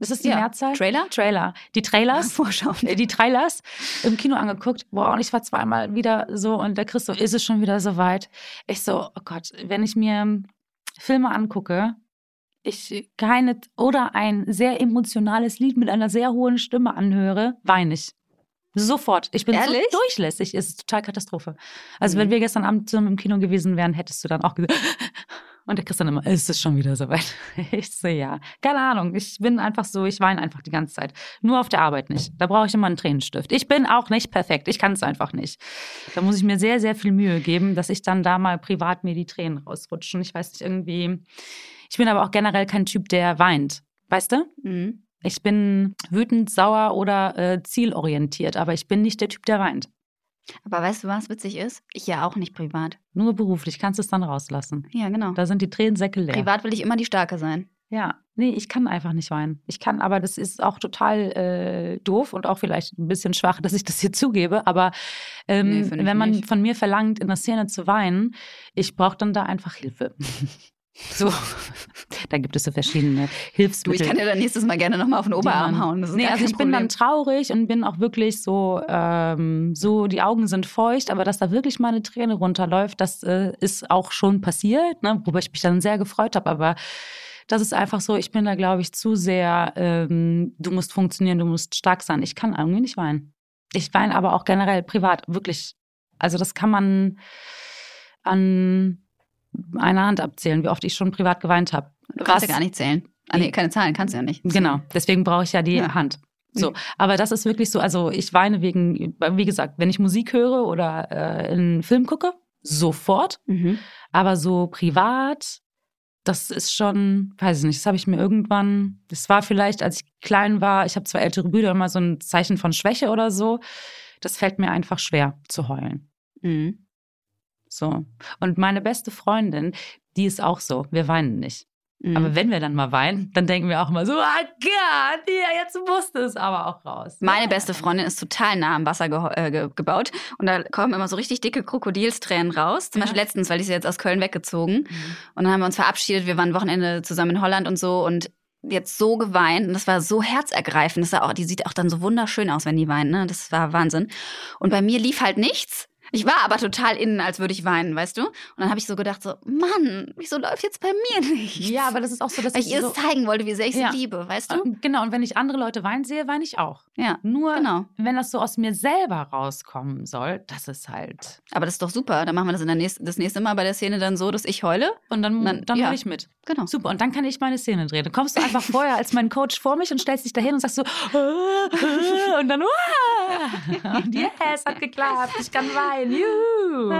Ist das die Ja. Mehrzahl? Trailer? Trailer. Die Trailers. [laughs] Vorschauen. äh, die Trailers im Kino angeguckt. Boah, und ich war zweimal wieder so und der Chris so, ist es schon wieder so weit? Ich so, oh Gott, wenn ich mir Filme angucke, ich keine oder ein sehr emotionales Lied mit einer sehr hohen Stimme anhöre, weine ich. Sofort. Ich bin Ehrlich? so durchlässig. Es ist total Katastrophe. Also, Mhm. wenn wir gestern Abend zusammen im Kino gewesen wären, hättest du dann auch gesagt, [laughs] Und der Christian immer, ist es schon wieder soweit? [laughs] Ich so, ja. Keine Ahnung. Ich bin einfach so, ich weine einfach die ganze Zeit. Nur auf der Arbeit nicht. Da brauche ich immer einen Tränenstift. Ich bin auch nicht perfekt. Ich kann es einfach nicht. Da muss ich mir sehr, sehr viel Mühe geben, dass ich dann da mal privat mir die Tränen rausrutschen. Ich weiß nicht, irgendwie. Ich bin aber auch generell kein Typ, der weint. Weißt du? Mhm. Ich bin wütend, sauer oder äh, zielorientiert, aber ich bin nicht der Typ, der weint. Aber weißt du, was witzig ist? Ich ja auch nicht privat. Nur beruflich kannst du es dann rauslassen. Ja, genau. Da sind die Tränensäcke leer. Privat will ich immer die Starke sein. Ja, nee, ich kann einfach nicht weinen. Ich kann, aber das ist auch total äh, doof und auch vielleicht ein bisschen schwach, dass ich das hier zugebe. Aber ähm, Nee, wenn man nicht. von mir verlangt, in der Szene zu weinen, ich brauche dann da einfach Hilfe. [laughs] so, da gibt es so verschiedene Du, Hilfsmittel. ich kann dir dann nächstes Mal gerne nochmal auf den Oberarm man- hauen. Das nee, also ich bin dann Problem. traurig und bin auch wirklich so, ähm, so, die Augen sind feucht, aber dass da wirklich mal eine Träne runterläuft, das äh, ist auch schon passiert, ne, worüber ich mich dann sehr gefreut habe, aber das ist einfach so, ich bin da, glaube ich, zu sehr, ähm, du musst funktionieren, du musst stark sein. Ich kann irgendwie nicht weinen. Ich weine aber auch generell privat, wirklich. Also das kann man an einer Hand abzählen, wie oft ich schon privat geweint habe. Du kannst Was- ja gar nicht zählen. Ah, nee, keine Zahlen kannst du ja nicht. Genau, deswegen brauche ich ja die Ja. Hand. So, Mhm. aber das ist wirklich so, also ich weine wegen, wie gesagt, wenn ich Musik höre oder äh, einen Film gucke, sofort, Mhm. aber so privat, das ist schon, weiß ich nicht, das habe ich mir irgendwann, das war vielleicht, als ich klein war, ich habe zwei ältere Brüder, immer so ein Zeichen von Schwäche oder so, das fällt mir einfach schwer zu heulen. Mhm. So. Und meine beste Freundin, die ist auch so, wir weinen nicht. Mhm. Aber wenn wir dann mal weinen, dann denken wir auch immer so, ah Gott, ja, jetzt musste es aber auch raus. Meine beste Freundin ist total nah am Wasser geho- äh, ge gebaut und da kommen immer so richtig dicke Krokodilstränen raus. Zum Ja. Beispiel letztens, weil ich sie jetzt aus Köln weggezogen Mhm. und dann haben wir uns verabschiedet. Wir waren Wochenende zusammen in Holland und so und jetzt so geweint und das war so herzergreifend. Das war auch, die sieht auch dann so wunderschön aus, wenn die weint. Ne? Das war Wahnsinn. Und bei mir lief halt nichts. Ich war aber total innen, als würde ich weinen, weißt du? Und dann habe ich so gedacht, so, Mann, wieso läuft jetzt bei mir nichts? Ja, aber das ist auch so, dass weil ich ihr so, es zeigen wollte, wie sehr ich Ja. sie liebe, weißt du? Äh, Genau, und wenn ich andere Leute weinen sehe, weine ich auch. Ja, Nur genau. wenn das so aus mir selber rauskommen soll, das ist halt. Aber das ist doch super. Dann machen wir das in der nächsten, das nächste Mal bei der Szene dann so, dass ich heule. Und dann, Dann- dann ja. ich mit. Genau. Super, und dann kann ich meine Szene drehen. Dann kommst du einfach vorher als mein Coach vor mich und stellst dich dahin und sagst so, [laughs] und dann, [laughs] und [laughs] yes, hat geklappt, ich kann weinen, juhu.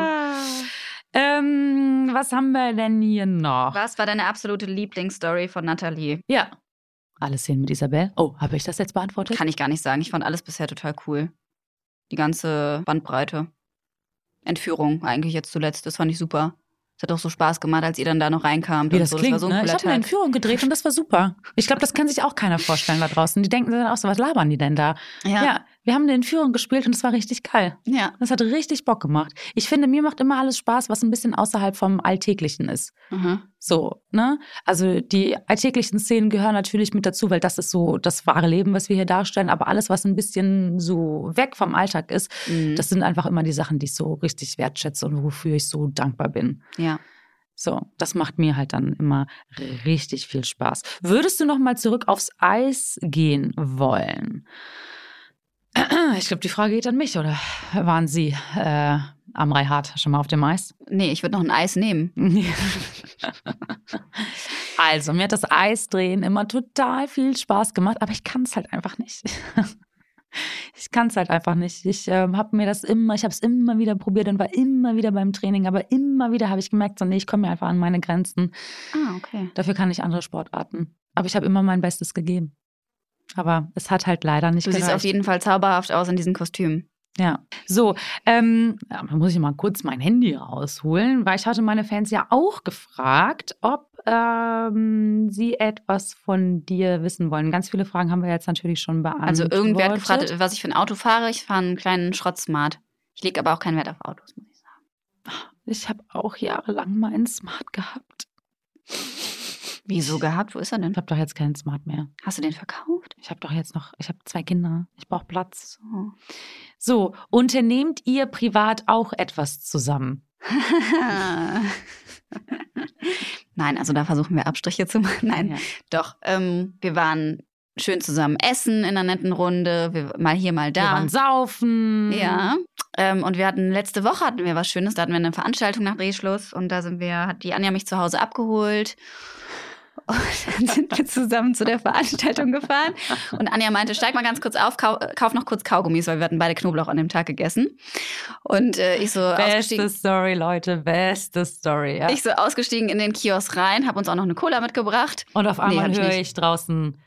Ähm, was haben wir denn hier noch? Was war deine absolute Lieblingsstory von Nathalie? Ja. Alle Szenen mit Isabel. Oh, habe ich das jetzt beantwortet? Kann ich gar nicht sagen. Ich fand alles bisher total cool. Die ganze Bandbreite. Entführung eigentlich jetzt zuletzt. Das fand ich super. Es hat auch so Spaß gemacht, als ihr dann da noch reinkam. Wie das so. klingt, das war so ein ne? Ich habe eine. Entführung gedreht und das war super. Ich glaube, das kann sich auch keiner vorstellen da draußen. Die denken dann auch so, was labern die denn da? Ja, Ja. Wir haben eine Entführung gespielt und es war richtig geil. ja. Das hat richtig Bock gemacht. Ich finde, mir macht immer alles Spaß, was ein bisschen außerhalb vom Alltäglichen ist. Mhm. So, ne? Also die alltäglichen Szenen gehören natürlich mit dazu, weil das ist so das wahre Leben, was wir hier darstellen. Aber alles, was ein bisschen so weg vom Alltag ist, Mhm. das sind einfach immer die Sachen, die ich so richtig wertschätze und wofür ich so dankbar bin. ja. So, das macht mir halt dann immer richtig viel Spaß. Würdest du noch mal zurück aufs Eis gehen wollen? [clears throat] Ich glaube, die Frage geht an mich, oder waren Sie äh, am Reihard schon mal auf dem Eis? Nee, ich würde noch ein Eis nehmen. [laughs] Also, mir hat das Eisdrehen immer total viel Spaß gemacht, aber ich kann es halt einfach nicht. [laughs] Ich kann es halt einfach nicht. Ich ähm, habe mir das immer, ich habe es immer wieder probiert und war immer wieder beim Training, aber immer wieder habe ich gemerkt, so nee, ich komme mir einfach an meine Grenzen. Ah, okay. Dafür kann ich andere Sportarten. Aber ich habe immer mein Bestes gegeben. Aber es hat halt leider nicht Du siehst auf jeden Fall zauberhaft aus in diesem Kostüm. Ja, so, ähm, da muss ich mal kurz mein Handy rausholen, weil ich hatte meine Fans ja auch gefragt, ob ähm, sie etwas von dir wissen wollen. Ganz viele Fragen haben wir jetzt natürlich schon beantwortet. Also irgendwer hat gefragt, was ich für ein Auto fahre. Ich fahre einen kleinen Schrott-Smart. Ich lege aber auch keinen Wert auf Autos, muss ich sagen. Ich habe auch jahrelang mal einen Smart gehabt. Wieso gehabt? Wo ist er denn? Ich habe doch jetzt keinen Smart mehr. Hast du den verkauft? Ich habe doch jetzt noch, ich habe zwei Kinder. Ich brauche Platz. So. So, unternehmt ihr privat auch etwas zusammen? [laughs] Nein, also da versuchen wir Abstriche zu machen. Nein, Ja. doch. Ähm, wir waren schön zusammen essen in einer netten Runde, wir, mal hier, mal Wir da. waren saufen. Ja. Ähm, und wir hatten letzte Woche hatten wir was Schönes, da hatten wir eine Veranstaltung nach Drehschluss und da sind wir, hat die Anja mich zu Hause abgeholt. Und dann sind wir zusammen zu der Veranstaltung gefahren. Und Anja meinte, steig mal ganz kurz auf, kau kauf noch kurz Kaugummis, weil wir hatten beide Knoblauch an dem Tag gegessen. Und äh, ich so Beste. Story, Leute, beste Story. Ja. Ich so ausgestiegen in den Kiosk rein, habe uns auch noch eine Cola mitgebracht. Und auf Nee, einmal ich höre nicht. ich draußen,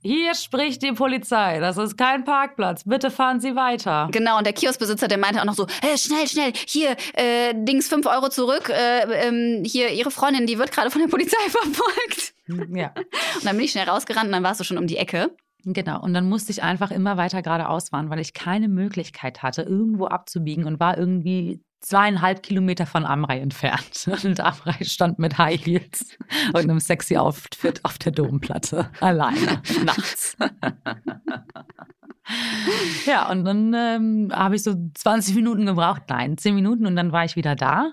hier spricht die Polizei, das ist kein Parkplatz, bitte fahren Sie weiter. Genau, und der Kioskbesitzer, der meinte auch noch so, hey, schnell, schnell, hier, äh, Dings, 5 Euro zurück, äh, ähm, hier, ihre Freundin, die wird gerade von der Polizei [laughs] verfolgt. Ja, Und dann bin ich schnell rausgerannt und dann warst du schon um die Ecke. genau. Und dann musste ich einfach immer weiter geradeaus fahren, weil ich keine Möglichkeit hatte, irgendwo abzubiegen und war irgendwie zweieinhalb Kilometer von Amrei entfernt. [laughs] Und Amrei stand mit High Heels und einem sexy Outfit auf der Domplatte. [laughs] Alleine, nachts. Ja, und dann ähm, habe ich so 20 Minuten gebraucht, nein, 10 Minuten und dann war ich wieder da.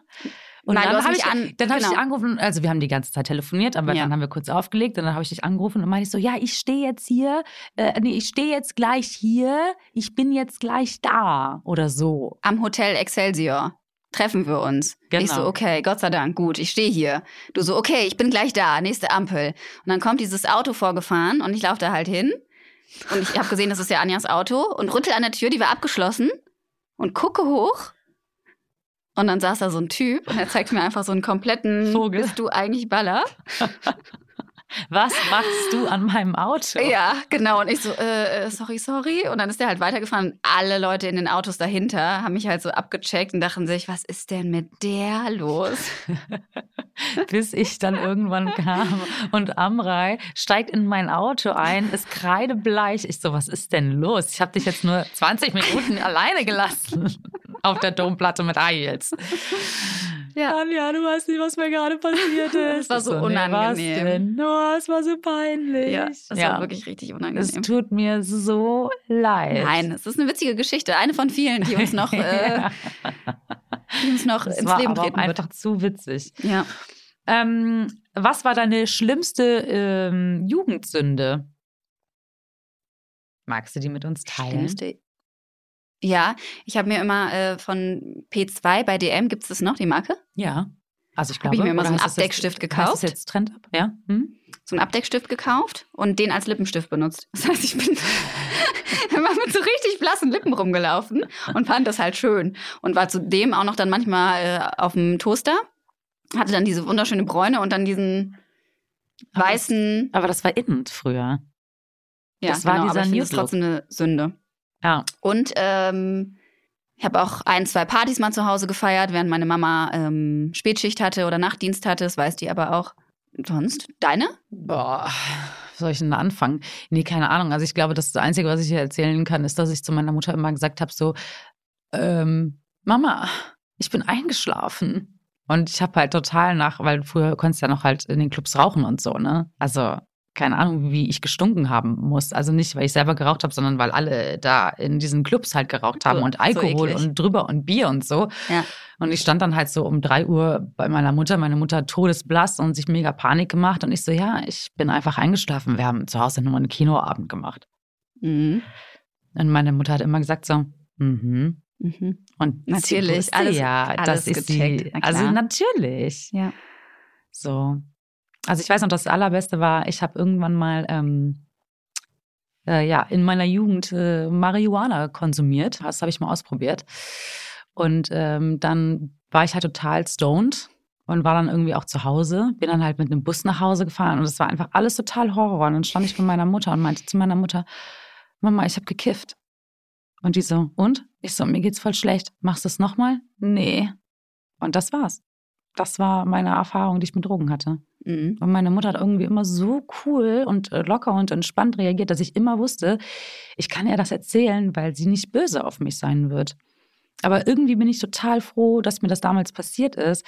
Und Nein, dann habe ich, an- dann hab ich genau. dich angerufen, also wir haben die ganze Zeit telefoniert, aber Ja. dann haben wir kurz aufgelegt und dann habe ich dich angerufen und meinte ich so, ja, ich stehe jetzt hier, äh, nee, ich stehe jetzt gleich hier, ich bin jetzt gleich da oder so. Am Hotel Excelsior treffen wir uns. Genau. Ich so, okay, Gott sei Dank, gut, ich stehe hier. Du so, okay, ich bin gleich da, nächste Ampel. Und dann kommt dieses Auto vorgefahren und ich laufe da halt hin. Und ich habe gesehen, das ist ja Anjas Auto und rüttel an der Tür, die war abgeschlossen und gucke hoch. Und dann saß da so ein Typ und er zeigt mir einfach so einen kompletten Vogel. Bist du eigentlich Baller? [laughs] Was machst du an meinem Auto? Ja, genau. Und ich so, äh, äh, sorry, sorry. Und dann ist der halt weitergefahren. Alle Leute in den Autos dahinter haben mich halt so abgecheckt und dachten sich, was ist denn mit der los? [laughs] Bis ich dann irgendwann kam und Amrei steigt in mein Auto ein, ist kreidebleich. Ich so, was ist denn los? Ich habe dich jetzt nur 20 Minuten alleine gelassen [laughs] auf der Domplatte mit Heils. Ja. Anja, du weißt nicht, was mir gerade passiert [laughs] ist. Das war so nee, was unangenehm. denn? Oh, es war so peinlich. Ja, das war wirklich richtig Es unangenehm. tut mir so leid. Nein, es ist eine witzige Geschichte. Eine von vielen, die uns noch, [laughs] äh, Ja. die uns noch Das ins war Leben aber treten wird. einfach zu witzig. Ja. Ähm, was war deine schlimmste ähm, Jugendsünde? Magst du die mit uns teilen? Schlimmste. Ja, ich habe mir immer äh, von P2 bei DM, gibt es das noch, die Marke? Ja. Also ich glaube, ich mir immer so einen das Abdeckstift gekauft. Das jetzt Trend ab? Ja. Hm? So einen Abdeckstift gekauft und den als Lippenstift benutzt. Das heißt, ich bin [laughs] immer mit so richtig blassen Lippen rumgelaufen und fand das halt schön. Und war zudem auch noch dann manchmal äh, auf dem Toaster. Hatte dann diese wunderschöne Bräune und dann diesen Aber das- weißen. Aber das war innen früher. Ja, das war genau, dieser aber ich finde trotzdem eine Sünde. Ja. Und ähm, ich habe auch ein, zwei Partys mal zu Hause gefeiert, während meine Mama ähm, Spätschicht hatte oder Nachtdienst hatte. Das weiß die aber auch. Sonst? Deine? Boah, soll ich denn da anfangen? Nee, keine Ahnung. Also ich glaube, das Einzige, was ich hier erzählen kann, ist, dass ich zu meiner Mutter immer gesagt habe, so, ähm, Mama, ich bin eingeschlafen. Und ich habe halt total nach, weil früher konntest du ja noch halt in den Clubs rauchen und so, ne? Also keine Ahnung, wie ich gestunken haben muss. Also nicht, weil ich selber geraucht habe, sondern weil alle da in diesen Clubs halt geraucht haben So- und so Alkohol eklig. und drüber und Bier und so. Ja. Und ich stand dann halt so um drei Uhr bei meiner Mutter, meine Mutter todesblass und sich mega Panik gemacht. Und ich so, ja, ich bin einfach eingeschlafen. Wir haben zu Hause nur einen Kinoabend gemacht. Mhm. Und meine Mutter hat immer gesagt so, mhm. Mhm. Und Natürlich, sie wusste alles- ja, alles das ist sie. gecheckt, na Also natürlich. Ja. So. Also ich weiß noch, das Allerbeste war, ich habe irgendwann mal ähm, äh, ja, in meiner Jugend äh, Marihuana konsumiert. Das habe ich mal ausprobiert. Und ähm, dann war ich halt total stoned und war dann irgendwie auch zu Hause. Bin dann halt mit einem Bus nach Hause gefahren und es war einfach alles total Horror. Und dann stand ich vor meiner Mutter und meinte zu meiner Mutter, Mama, ich habe gekifft. Und die so, und? Ich so, mir geht's voll schlecht. Machst du es nochmal? Nee. Und das war's. Das war meine Erfahrung, die ich mit Drogen hatte. Mhm. Und meine Mutter hat irgendwie immer so cool und äh, locker und entspannt reagiert, dass ich immer wusste, ich kann ihr das erzählen, weil sie nicht böse auf mich sein wird. Aber irgendwie bin ich total froh, dass mir das damals passiert ist,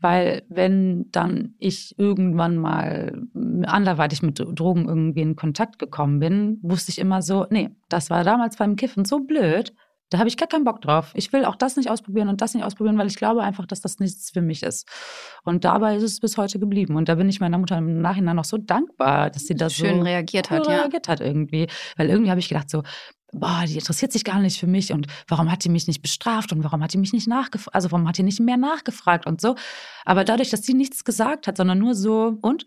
weil wenn dann ich irgendwann mal anderweitig mit Drogen irgendwie in Kontakt gekommen bin, wusste ich immer so, nee, das war damals beim Kiffen so blöd, Da habe ich gar keinen Bock drauf. Ich will auch das nicht ausprobieren und das nicht ausprobieren, weil ich glaube einfach, dass das nichts für mich ist. Und dabei ist es bis heute geblieben. Und da bin ich meiner Mutter im Nachhinein noch so dankbar, dass sie da Schön so reagiert hat, ja. reagiert hat irgendwie. Weil irgendwie habe ich gedacht so, boah, die interessiert sich gar nicht für mich und warum hat die mich nicht bestraft und warum hat die mich nicht nachgefragt, also warum hat die nicht mehr nachgefragt und so. Aber dadurch, dass sie nichts gesagt hat, sondern nur so, und?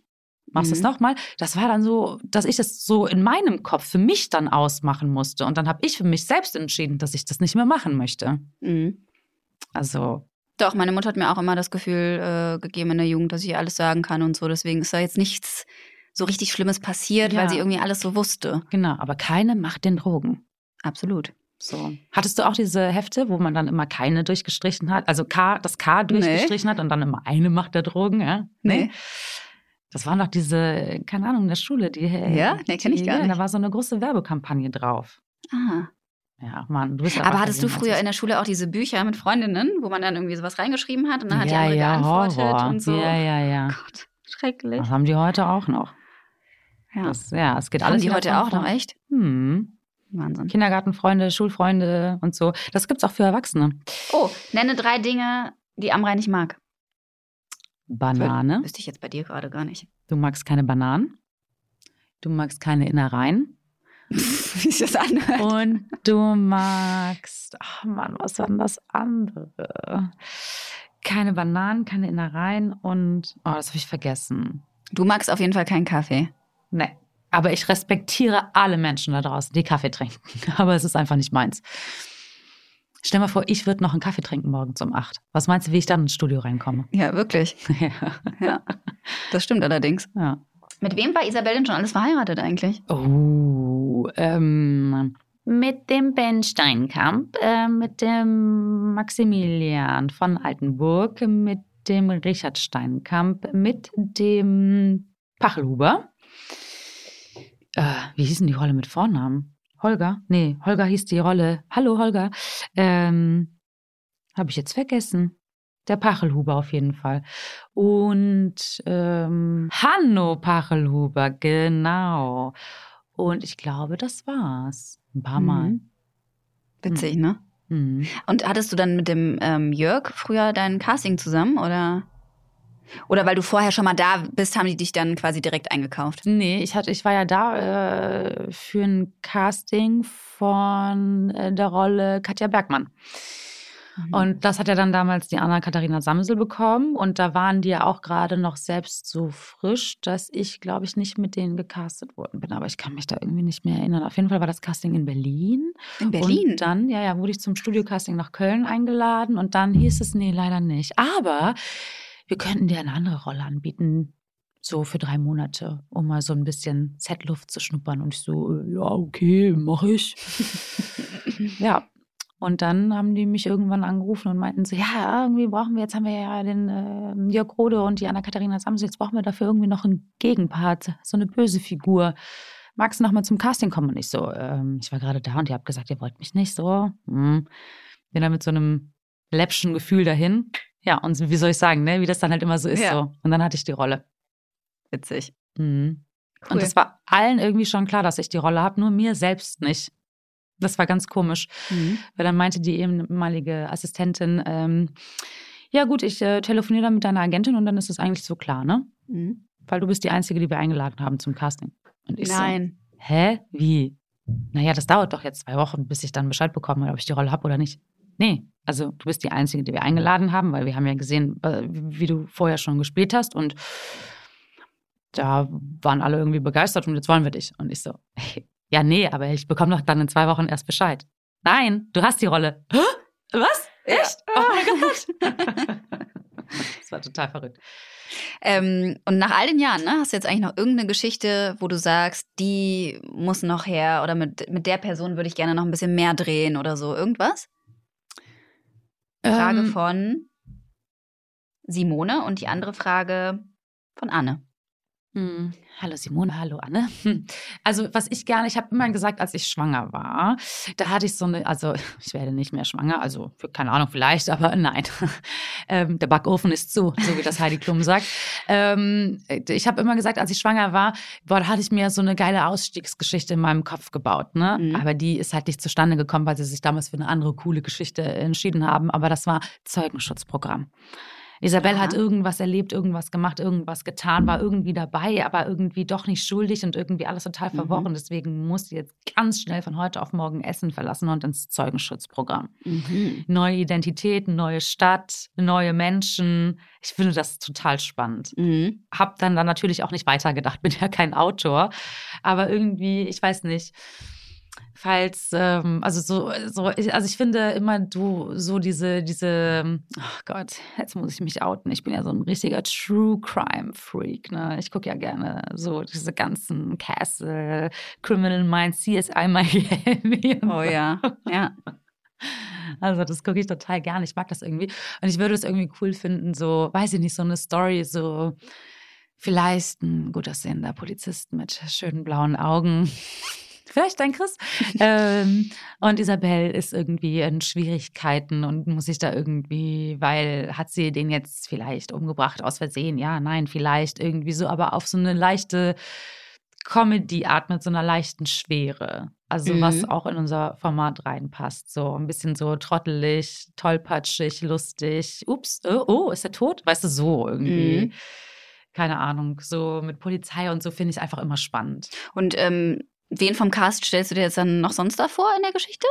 Machst du es Mhm. nochmal? Das war dann so, dass ich das so in meinem Kopf für mich dann ausmachen musste. Und dann habe ich für mich selbst entschieden, dass ich das nicht mehr machen möchte. Mhm. Also, Doch, meine Mutter hat mir auch immer das Gefühl äh, gegeben in der Jugend, dass ich alles sagen kann und so. Deswegen ist da jetzt nichts so richtig Schlimmes passiert, Ja. weil sie irgendwie alles so wusste. genau, aber keine macht den Drogen. Absolut. So. Hattest du auch diese Hefte, wo man dann immer keine durchgestrichen hat? Also K, das K durchgestrichen hat und dann immer eine Macht der Drogen, ja? Nee. Das waren doch diese, keine Ahnung, in der Schule, die. Ja? Nee, kenn ich die- gar ja, nicht. Da war so eine große Werbekampagne drauf. Ah. Ja, Mann, du bist ja Aber hattest du früher in der Schule auch diese Bücher mit Freundinnen, wo man dann irgendwie sowas reingeschrieben hat und dann hat die ja, andere ja, geantwortet Horror. und so? Ja, ja, ja. Gott, schrecklich. Das haben die heute auch noch. Ja. Das, ja, es geht Haben alles die wieder heute auch noch, echt? Hm. Wahnsinn. Kindergartenfreunde, Schulfreunde und so. Das gibt's auch für Erwachsene. Oh, nenne drei Dinge, die Amrei nicht mag. Banane. Wüsste ich jetzt bei dir gerade gar nicht. Du magst keine Bananen. Du magst keine Innereien. [laughs] Wie ist das anhört? Und du magst, ach Mann, was war denn das andere? Keine Bananen, keine Innereien und, oh, das habe ich vergessen. Du magst auf jeden Fall keinen Kaffee. Nee. Aber ich respektiere alle Menschen da draußen, die Kaffee trinken. [laughs] Aber es ist einfach nicht meins. Stell mal vor, ich würde noch einen Kaffee trinken morgens um acht. Was meinst du, wie ich dann ins Studio reinkomme? Ja, wirklich. [laughs] ja. Ja, das stimmt allerdings. ja. Mit wem war Isabel denn schon alles verheiratet eigentlich? Oh, ähm, mit dem Ben Steinkamp, äh, mit dem Maximilian von Altenburg, mit dem Richard Steinkamp, mit dem Pachelhuber. Äh, wie hießen die Rolle mit Vornamen? Holger? Nee, Holger hieß die Rolle. Hallo Holger. Ähm, Habe ich jetzt vergessen. Der Pachelhuber auf jeden Fall. Und ähm, Hanno Pachelhuber, genau. Und ich glaube, das war's. Ein paar Mal. Mhm. Witzig, ne? Mhm. Und hattest du dann mit dem ähm, Jörg früher dein Casting zusammen oder? Oder weil du vorher schon mal da bist, haben die dich dann quasi direkt eingekauft? Nee, ich, hatte, ich war ja da äh, für ein Casting von äh, der Rolle Katja Bergmann. Mhm. Und das hat ja dann damals die Anna-Katharina Samsel bekommen. Und da waren die ja auch gerade noch selbst so frisch, dass ich, glaube ich, nicht mit denen gecastet worden bin. Aber ich kann mich da irgendwie nicht mehr erinnern. Auf jeden Fall war das Casting in Berlin. in Berlin? Und dann, ja, ja, wurde ich zum Studiocasting nach Köln eingeladen. Und dann hieß es, nee, leider nicht. Aber wir könnten dir eine andere Rolle anbieten. So für drei Monate, um mal so ein bisschen Setluft zu schnuppern. Und ich so, äh, ja, okay, mache ich. [laughs] ja, und dann haben die mich irgendwann angerufen und meinten so, ja, irgendwie brauchen wir, jetzt haben wir ja den äh, Jörg Rode und die Anna-Katharina Samsel, jetzt brauchen wir dafür irgendwie noch einen Gegenpart, so eine böse Figur. Magst du noch mal zum Casting kommen? Und ich so, ähm, ich war gerade da und ihr habt gesagt, ihr wollt mich nicht so. Hm. Bin dann mit so einem läppschen Gefühl dahin. Ja, und wie soll ich sagen, ne? wie das dann halt immer so ist. Ja. So. Und dann hatte ich die Rolle. Witzig. Mhm. Cool. Und das war allen irgendwie schon klar, dass ich die Rolle habe, nur mir selbst nicht. Das war ganz komisch. Mhm. Weil dann meinte die ehemalige Assistentin, ähm, ja gut, ich äh, telefoniere dann mit deiner Agentin und dann ist es eigentlich so klar, ne? Mhm. Weil du bist die Einzige, die wir eingeladen haben zum Casting. Und ich Nein. so, hä? Wie? Naja, das dauert doch jetzt zwei Wochen, bis ich dann Bescheid bekomme, ob ich die Rolle habe oder nicht. Nee, also du bist die Einzige, die wir eingeladen haben, weil wir haben ja gesehen, wie du vorher schon gespielt hast und da waren alle irgendwie begeistert und jetzt wollen wir dich. Und ich so, ja, nee, aber ich bekomme doch dann in zwei Wochen erst Bescheid. Nein, du hast die Rolle. Hä? Was? Ja. Echt? Oh mein [laughs] Gott. [laughs] das war total verrückt. Ähm, und nach all den Jahren, ne, hast du jetzt eigentlich noch irgendeine Geschichte, wo du sagst, die muss noch her oder mit, mit der Person würde ich gerne noch ein bisschen mehr drehen oder so? Irgendwas? Frage Ähm, von Simone und die andere Frage von Anne. Hm. Hallo Simone, hallo Anne. Hm. Also was ich gerne, ich habe immer gesagt, als ich schwanger war, da hatte ich so eine, also [laughs] ich werde nicht mehr schwanger, also für, keine Ahnung vielleicht, aber nein, [laughs] ähm, der Backofen ist zu, so wie das Heidi Klum sagt. Ähm, ich habe immer gesagt, als ich schwanger war, boah, da hatte ich mir so eine geile Ausstiegsgeschichte in meinem Kopf gebaut, ne? Mhm. Aber die ist halt nicht zustande gekommen, weil sie sich damals für eine andere coole Geschichte entschieden haben. Aber das war Zeugenschutzprogramm. Isabel ja. hat irgendwas erlebt, irgendwas gemacht, irgendwas getan, war irgendwie dabei, aber irgendwie doch nicht schuldig und irgendwie alles total mhm. verworren. Mhm. Deswegen muss sie jetzt ganz schnell von heute auf morgen Essen verlassen und ins Zeugenschutzprogramm. Mhm. Neue Identität, neue Stadt, neue Menschen. Ich finde das total spannend. Mhm. Hab dann, dann natürlich auch nicht weitergedacht, [laughs] bin ja kein Autor, aber irgendwie, ich weiß nicht falls, ähm, also so, so, also ich finde immer du so diese, diese, ach Gott, jetzt muss ich mich outen. Ich bin ja so ein richtiger True Crime Freak. Ne? Ich gucke ja gerne so diese ganzen Castle, Criminal Minds, CSI [laughs] Miami. Oh ja, ja. [laughs] Also das gucke ich total gerne. Ich mag das irgendwie. Und ich würde es irgendwie cool finden, so, weiß ich nicht, so eine Story, so vielleicht ein gut aussehender Polizist mit schönen blauen Augen [laughs] Vielleicht dein Chris. [laughs] ähm, und Isabel ist irgendwie in Schwierigkeiten und muss sich da irgendwie, weil hat sie den jetzt vielleicht umgebracht aus Versehen? Ja, nein, vielleicht irgendwie so, aber auf so eine leichte Comedy-Art mit so einer leichten Schwere. Also mhm. was auch in unser Format reinpasst. So ein bisschen so trottelig, tollpatschig, lustig. Ups, oh, oh ist er tot? Weißt du, so irgendwie. Mhm. Keine Ahnung, so mit Polizei und so finde ich einfach immer spannend. Und ähm, Wen vom Cast stellst du dir jetzt dann noch sonst davor in der Geschichte?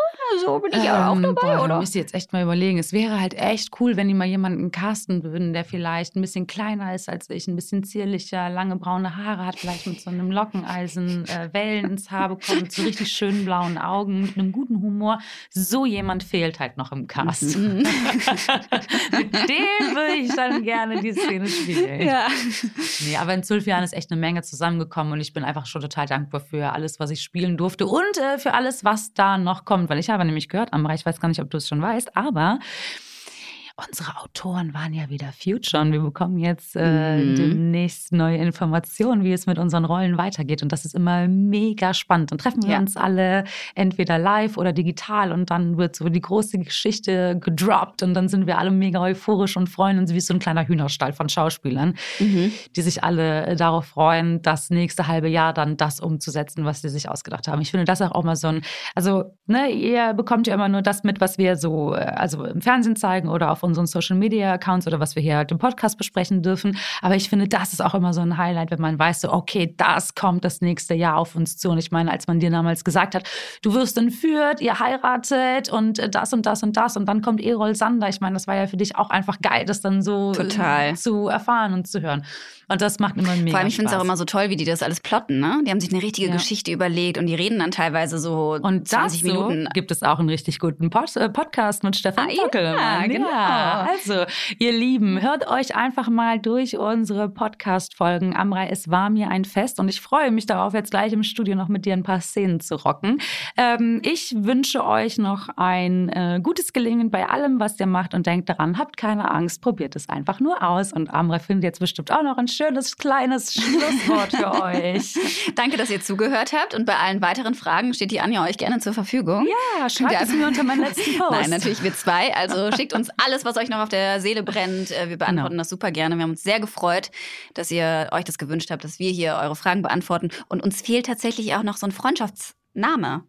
So bin ich ähm, auch dabei, boah, oder? Ich muss jetzt echt mal überlegen. Es wäre halt echt cool, wenn die mal jemanden casten würden, der vielleicht ein bisschen kleiner ist als ich, ein bisschen zierlicher, lange braune Haare hat, vielleicht mit so einem Lockeneisen äh, Wellen ins Haar bekommen, mit so richtig schönen blauen Augen, mit einem guten Humor. So jemand fehlt halt noch im Cast. Mhm. [laughs] mit dem würde ich dann gerne die Szene spielen. Ja. Nee, aber in zwölf Jahren ist echt eine Menge zusammengekommen und ich bin einfach schon total dankbar für alles, was was ich spielen durfte und äh, für alles, was da noch kommt. Weil ich habe nämlich gehört, Amra, ich weiß gar nicht, ob du es schon weißt, aber unsere Autoren waren ja wieder Future und wir bekommen jetzt äh, mhm. demnächst neue Informationen, wie es mit unseren Rollen weitergeht. Und das ist immer mega spannend. Dann treffen wir ja. uns alle entweder live oder digital und dann wird so die große Geschichte gedroppt und dann sind wir alle mega euphorisch und freuen uns wie so ein kleiner Hühnerstall von Schauspielern, mhm. die sich alle äh, darauf freuen, das nächste halbe Jahr dann das umzusetzen, was sie sich ausgedacht haben. Ich finde das auch mal so ein, also ne, ihr bekommt ja immer nur das mit, was wir so, äh, also im Fernsehen zeigen oder auf unseren Social Media Accounts oder was wir hier halt im Podcast besprechen dürfen. Aber ich finde, das ist auch immer so ein Highlight, wenn man weiß, so, okay, das kommt das nächste Jahr auf uns zu. Und ich meine, als man dir damals gesagt hat, du wirst entführt, ihr heiratet und das und das und das und dann kommt Erol Sander. Ich meine, das war ja für dich auch einfach geil, das dann so Total. zu erfahren und zu hören. Und das macht immer mega Vor allem, ich finde es auch immer so toll, wie die das alles plotten. Ne? Die haben sich eine richtige ja. Geschichte überlegt und die reden dann teilweise so und 20 dazu Minuten. gibt es auch einen richtig guten Pod äh, Podcast mit Stefan ah, Tockelmann. Ja, genau. Ja. Also, ihr Lieben, hört euch einfach mal durch unsere Podcast-Folgen. Amrei, es war mir ein Fest und ich freue mich darauf, jetzt gleich im Studio noch mit dir ein paar Szenen zu rocken. Ähm, ich wünsche euch noch ein äh, gutes Gelingen bei allem, was ihr macht und denkt daran, habt keine Angst, probiert es einfach nur aus. Und Amrei findet jetzt bestimmt auch noch ein schönes kleines Schlusswort für [laughs] euch. Danke, dass ihr zugehört habt und bei allen weiteren Fragen steht die Anja euch gerne zur Verfügung. Ja, schreibt es mir unter meinen letzten [laughs] Post. Nein, natürlich wir zwei. Also [laughs] schickt uns alles, was euch noch auf der Seele brennt. Äh, wir beantworten genau. das super gerne. Wir haben uns sehr gefreut, dass ihr euch das gewünscht habt, dass wir hier eure Fragen beantworten. Und uns fehlt tatsächlich auch noch so ein Freundschaftsname.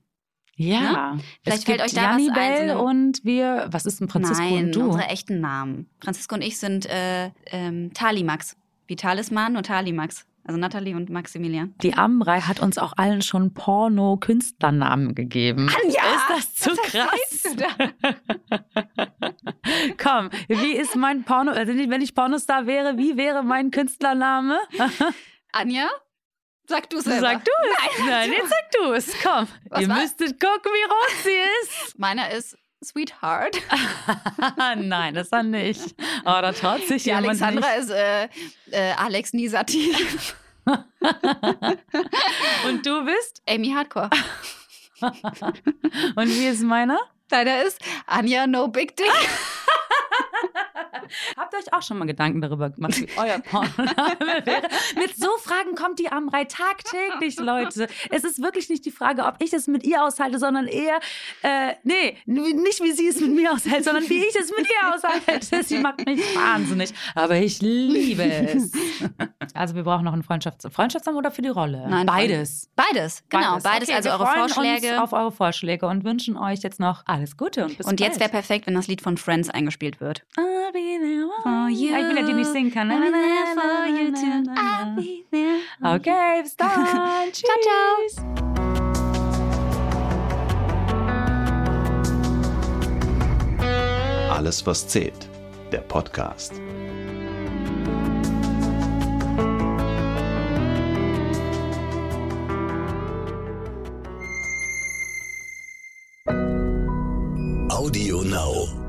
Ja, ja? vielleicht fällt euch da Janni was ein. Bell und wir, was ist ein Francisco Nein, und du? unsere echten Namen. Francisco und ich sind äh, ähm, Talimax. Wie Talisman und Talimax. Also Nathalie und Maximilian. Die Amrei hat uns auch allen schon Porno-Künstlernamen gegeben. Anja! Ist das zu was krass? [laughs] Komm, wie ist mein Porno, also wenn ich Pornostar wäre, wie wäre mein Künstlername? [laughs] Anja? Sag du es selber. Sag du es. Nein, Nein jetzt sag du es. Komm, was ihr war? müsstet gucken, wie rot sie ist. Meiner ist Sweetheart. [laughs] Nein, das war nicht. Aber da traut sich Die jemand Alexandra nicht. ist äh, äh, Alex Nisati. [laughs] Und du bist? Amy Hardcore. [laughs] Und wie ist meiner? Deiner ist Anja No Big Dick. [laughs] Habt euch auch schon mal Gedanken darüber gemacht, wie euer Pornoname [laughs] wäre? Mit so Fragen kommt die Amrei tagtäglich, Leute. Es ist wirklich nicht die Frage, ob ich es mit ihr aushalte, sondern eher, äh, nee, nicht wie sie es mit mir aushält, sondern wie ich es mit ihr aushalte. Sie macht mich wahnsinnig. Aber ich liebe es. Also wir brauchen noch einen Freundschafts Freundschaftsnamen oder für die Rolle? Nein, beides. Beides, genau. Beides, Okay, also wir eure freuen Vorschläge. Uns auf eure Vorschläge und wünschen euch jetzt noch alles Gute und bis Und jetzt wäre perfekt, wenn das Lied von Friends eingespielt wird. I'll be For you. Ah, Ich will ja die nicht singen kann. I'll be there for you too. I'll be there. Okay, bis dann. [laughs] Ciao, ciao. Alles, was zählt. Der Podcast. Audio Now.